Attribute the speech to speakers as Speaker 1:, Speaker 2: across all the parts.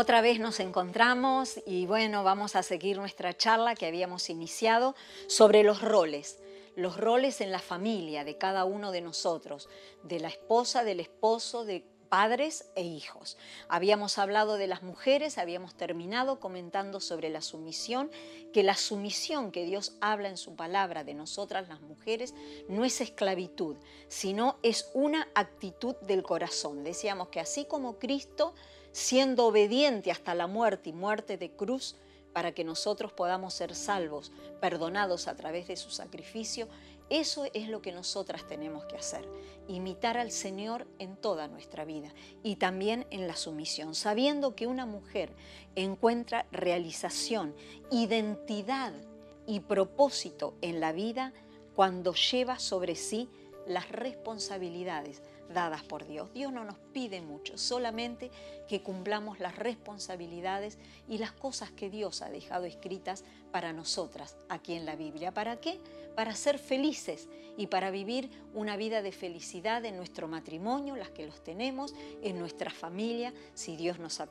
Speaker 1: Otra vez nos encontramos y bueno, vamos a seguir nuestra charla que habíamos iniciado sobre los roles, los roles en la familia de cada uno de nosotros, de la esposa, del esposo, de padres e hijos. Habíamos hablado de las mujeres, habíamos terminado comentando sobre la sumisión, que la sumisión que Dios habla en su palabra de nosotras las mujeres no es esclavitud, sino es una actitud del corazón. Decíamos que así como Cristo siendo obediente hasta la muerte y muerte de cruz, para que nosotros podamos ser salvos, perdonados a través de su sacrificio, eso es lo que nosotras tenemos que hacer, imitar al Señor en toda nuestra vida y también en la sumisión, sabiendo que una mujer encuentra realización, identidad y propósito en la vida cuando lleva sobre sí las responsabilidades dadas por Dios. Dios no nos pide mucho, solamente que cumplamos las responsabilidades y las cosas que Dios ha dejado escritas para nosotras aquí en la Biblia. ¿Para qué? Para ser felices y para vivir una vida de felicidad en nuestro matrimonio, las que los tenemos, en nuestra familia, si Dios nos ha,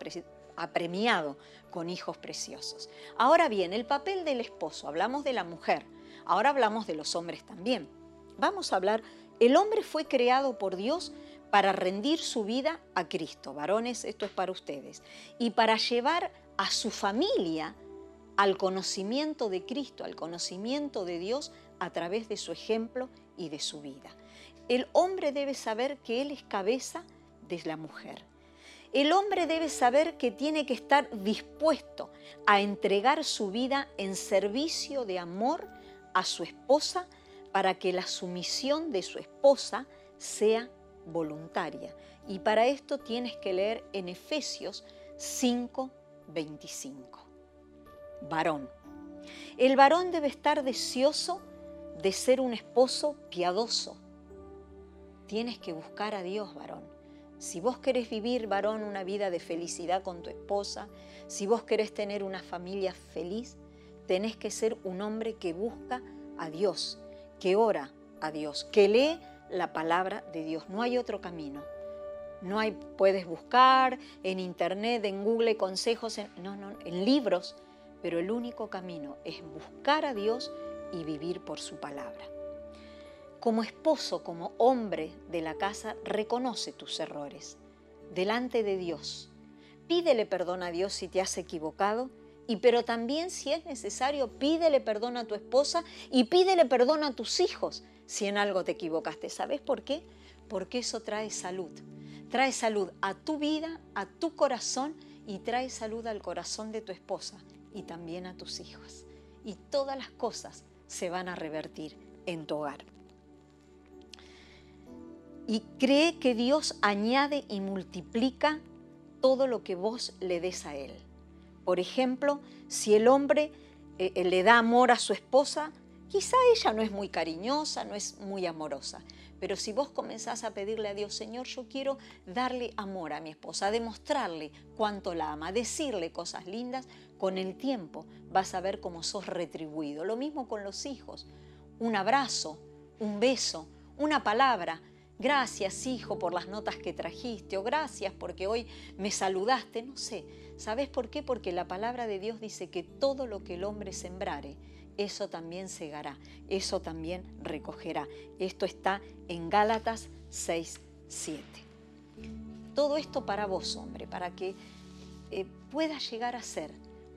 Speaker 1: premiado con hijos preciosos. Ahora bien, el papel del esposo, hablamos de la mujer, ahora hablamos de los hombres también. Vamos a hablar el hombre fue creado por Dios para rendir su vida a Cristo. Varones, esto es para ustedes. Y para llevar a su familia al conocimiento de Cristo, al conocimiento de Dios a través de su ejemplo y de su vida. El hombre debe saber que él es cabeza de la mujer. El hombre debe saber que tiene que estar dispuesto a entregar su vida en servicio de amor a su esposa para que la sumisión de su esposa sea voluntaria. Y para esto tienes que leer en Efesios 5, 25. Varón. El varón debe estar deseoso de ser un esposo piadoso. Tienes que buscar a Dios, varón. Si vos querés vivir, varón, una vida de felicidad con tu esposa, si vos querés tener una familia feliz, tenés que ser un hombre que busca a Dios, que ora a Dios, que lee la palabra de Dios. No hay otro camino. No hay, puedes buscar en internet, en Google consejos, en, no, no, en libros, pero el único camino es buscar a Dios y vivir por su palabra. Como esposo, como hombre de la casa, reconoce tus errores delante de Dios. Pídele perdón a Dios si te has equivocado y pero también si es necesario, pídele perdón a tu esposa y pídele perdón a tus hijos si en algo te equivocaste. ¿Sabes por qué? Porque eso trae salud. Trae salud a tu vida, a tu corazón y trae salud al corazón de tu esposa y también a tus hijos. Y todas las cosas se van a revertir en tu hogar. Y cree que Dios añade y multiplica todo lo que vos le des a Él. Por ejemplo, si el hombre eh, eh, le da amor a su esposa, quizá ella no es muy cariñosa, no es muy amorosa, pero si vos comenzás a pedirle a Dios, Señor, yo quiero darle amor a mi esposa, demostrarle cuánto la ama, decirle cosas lindas, con el tiempo vas a ver cómo sos retribuido. Lo mismo con los hijos. Un abrazo, un beso, una palabra. Gracias, hijo, por las notas que trajiste, o gracias porque hoy me saludaste, no sé ¿Sabes por qué? Porque la palabra de Dios dice que todo lo que el hombre sembrare, eso también segará, eso también recogerá. Esto está en Gálatas 6, 7. Todo esto para vos, hombre, para que eh, puedas llegar a ser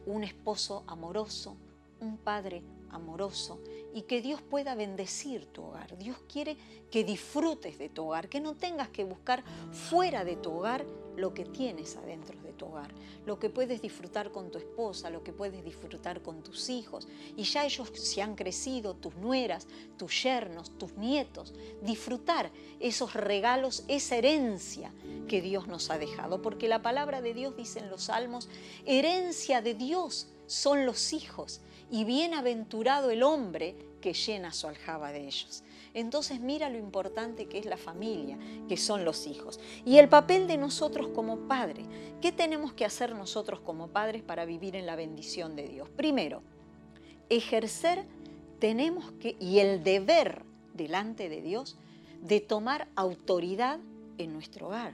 Speaker 1: un esposo amoroso, un padre amoroso y que Dios pueda bendecir tu hogar. Dios quiere que disfrutes de tu hogar, que no tengas que buscar fuera de tu hogar lo que tienes adentro de tu hogar, lo que puedes disfrutar con tu esposa, lo que puedes disfrutar con tus hijos. Y ya ellos se han crecido, tus nueras, tus yernos, tus nietos, disfrutar esos regalos, esa herencia que Dios nos ha dejado. Porque la palabra de Dios dice en los salmos, herencia de Dios son los hijos y bienaventurado el hombre que llena su aljaba de ellos. Entonces mira lo importante que es la familia, que son los hijos. Y el papel de nosotros como padres. ¿Qué tenemos que hacer nosotros como padres para vivir en la bendición de Dios? Primero, ejercer tenemos que, y el deber delante de Dios, de tomar autoridad en nuestro hogar.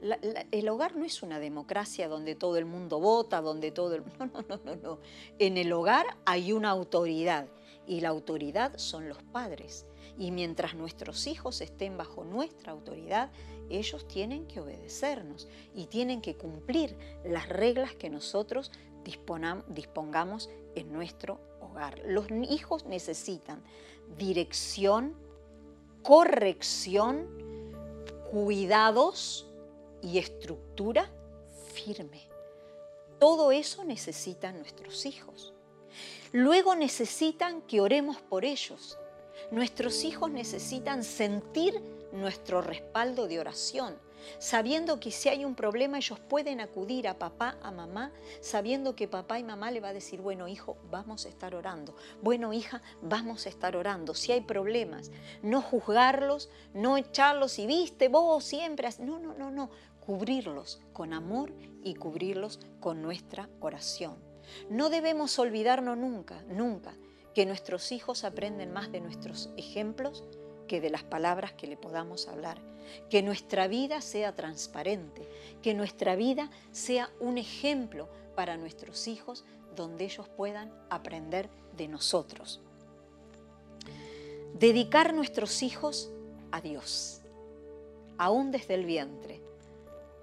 Speaker 1: El hogar no es una democracia donde todo el mundo vota, donde todo el... No, no, no, no, no. En el hogar hay una autoridad y la autoridad son los padres. Y mientras nuestros hijos estén bajo nuestra autoridad, ellos tienen que obedecernos y tienen que cumplir las reglas que nosotros dispongamos en nuestro hogar. Los hijos necesitan dirección, corrección, cuidados y estructura firme. Todo eso necesitan nuestros hijos. Luego necesitan que oremos por ellos. Nuestros hijos necesitan sentir nuestro respaldo de oración, sabiendo que si hay un problema ellos pueden acudir a papá, a mamá, sabiendo que papá y mamá le va a decir, bueno hijo, vamos a estar orando, bueno hija, vamos a estar orando, si hay problemas, no juzgarlos, no echarlos y viste vos siempre, no, no, no, no, cubrirlos con amor y cubrirlos con nuestra oración. No debemos olvidarnos nunca, nunca, que nuestros hijos aprenden más de nuestros ejemplos que de las palabras que le podamos hablar. Que nuestra vida sea transparente, que nuestra vida sea un ejemplo para nuestros hijos donde ellos puedan aprender de nosotros. Dedicar nuestros hijos a Dios, aún desde el vientre.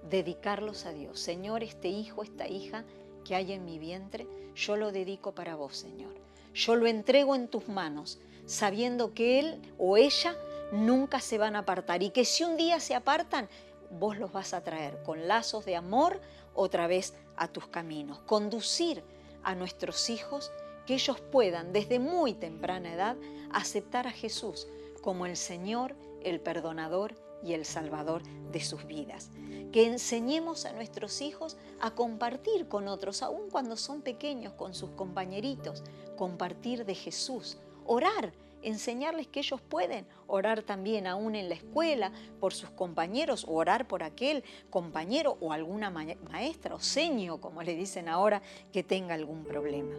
Speaker 1: Dedicarlos a Dios. Señor, este hijo, esta hija que hay en mi vientre, yo lo dedico para vos, Señor. Yo lo entrego en tus manos sabiendo que él o ella nunca se van a apartar y que si un día se apartan, vos los vas a traer con lazos de amor otra vez a tus caminos. Conducir a nuestros hijos que ellos puedan desde muy temprana edad aceptar a Jesús como el Señor, el perdonador y el Salvador de sus vidas. Que enseñemos a nuestros hijos a compartir con otros, aun cuando son pequeños, con sus compañeritos, compartir de Jesús, orar, enseñarles que ellos pueden orar también aún en la escuela por sus compañeros o orar por aquel compañero o alguna maestra o seño, como le dicen ahora, que tenga algún problema.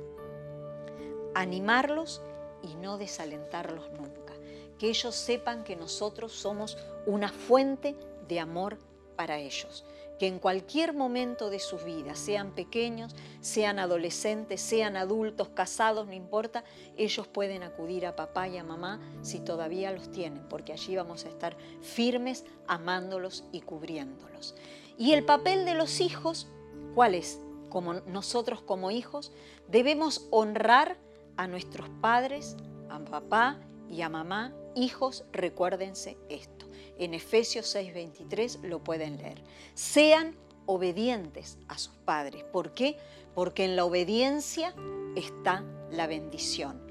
Speaker 1: Animarlos y no desalentarlos nunca. Que ellos sepan que nosotros somos una fuente de amor para ellos que en cualquier momento de sus vidas, sean pequeños, sean adolescentes, sean adultos, casados, no importa, ellos pueden acudir a papá y a mamá si todavía los tienen, porque allí vamos a estar firmes, amándolos y cubriéndolos. Y el papel de los hijos, ¿cuál es? Como nosotros como hijos, debemos honrar a nuestros padres, a papá y a mamá. Hijos, recuérdense esto en Efesios 6:23 lo pueden leer. Sean obedientes a sus padres. ¿Por qué? Porque en la obediencia está la bendición.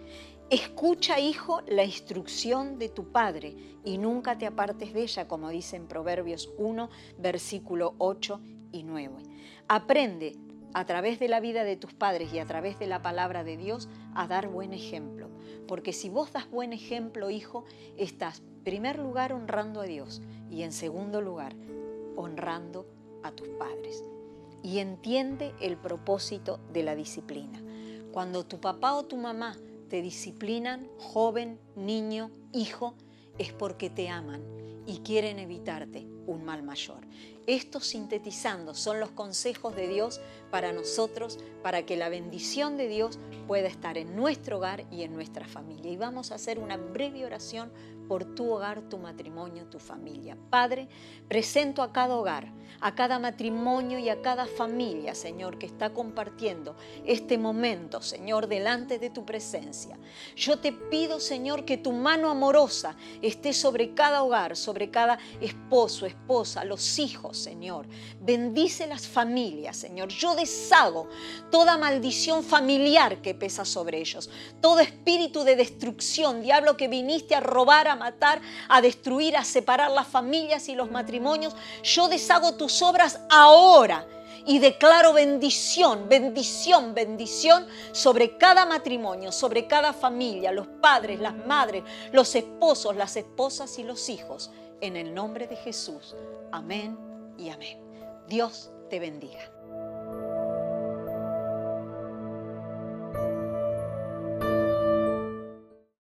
Speaker 1: Escucha, hijo, la instrucción de tu padre y nunca te apartes de ella, como dice en Proverbios 1, versículo 8 y 9. Aprende a través de la vida de tus padres y a través de la palabra de Dios a dar buen ejemplo. Porque si vos das buen ejemplo, hijo, estás en primer lugar honrando a Dios y en segundo lugar honrando a tus padres. Y entiende el propósito de la disciplina. Cuando tu papá o tu mamá te disciplinan, joven, niño, hijo, es porque te aman y quieren evitarte un mal mayor. Estos sintetizando son los consejos de Dios para nosotros, para que la bendición de Dios pueda estar en nuestro hogar y en nuestra familia. Y vamos a hacer una breve oración por tu hogar, tu matrimonio, tu familia. Padre, presento a cada hogar, a cada matrimonio y a cada familia, Señor, que está compartiendo este momento, Señor, delante de tu presencia. Yo te pido, Señor, que tu mano amorosa esté sobre cada hogar, sobre cada esposo, esposa, los hijos, Señor. Bendice las familias, Señor. Yo deshago toda maldición familiar que pesa sobre ellos, todo espíritu de destrucción, diablo que viniste a robar, a matar, a destruir, a separar las familias y los matrimonios. Yo deshago tus obras ahora y declaro bendición, bendición, bendición sobre cada matrimonio, sobre cada familia, los padres, las madres, los esposos, las esposas y los hijos. En el nombre de Jesús. Amén y amén. Dios te bendiga.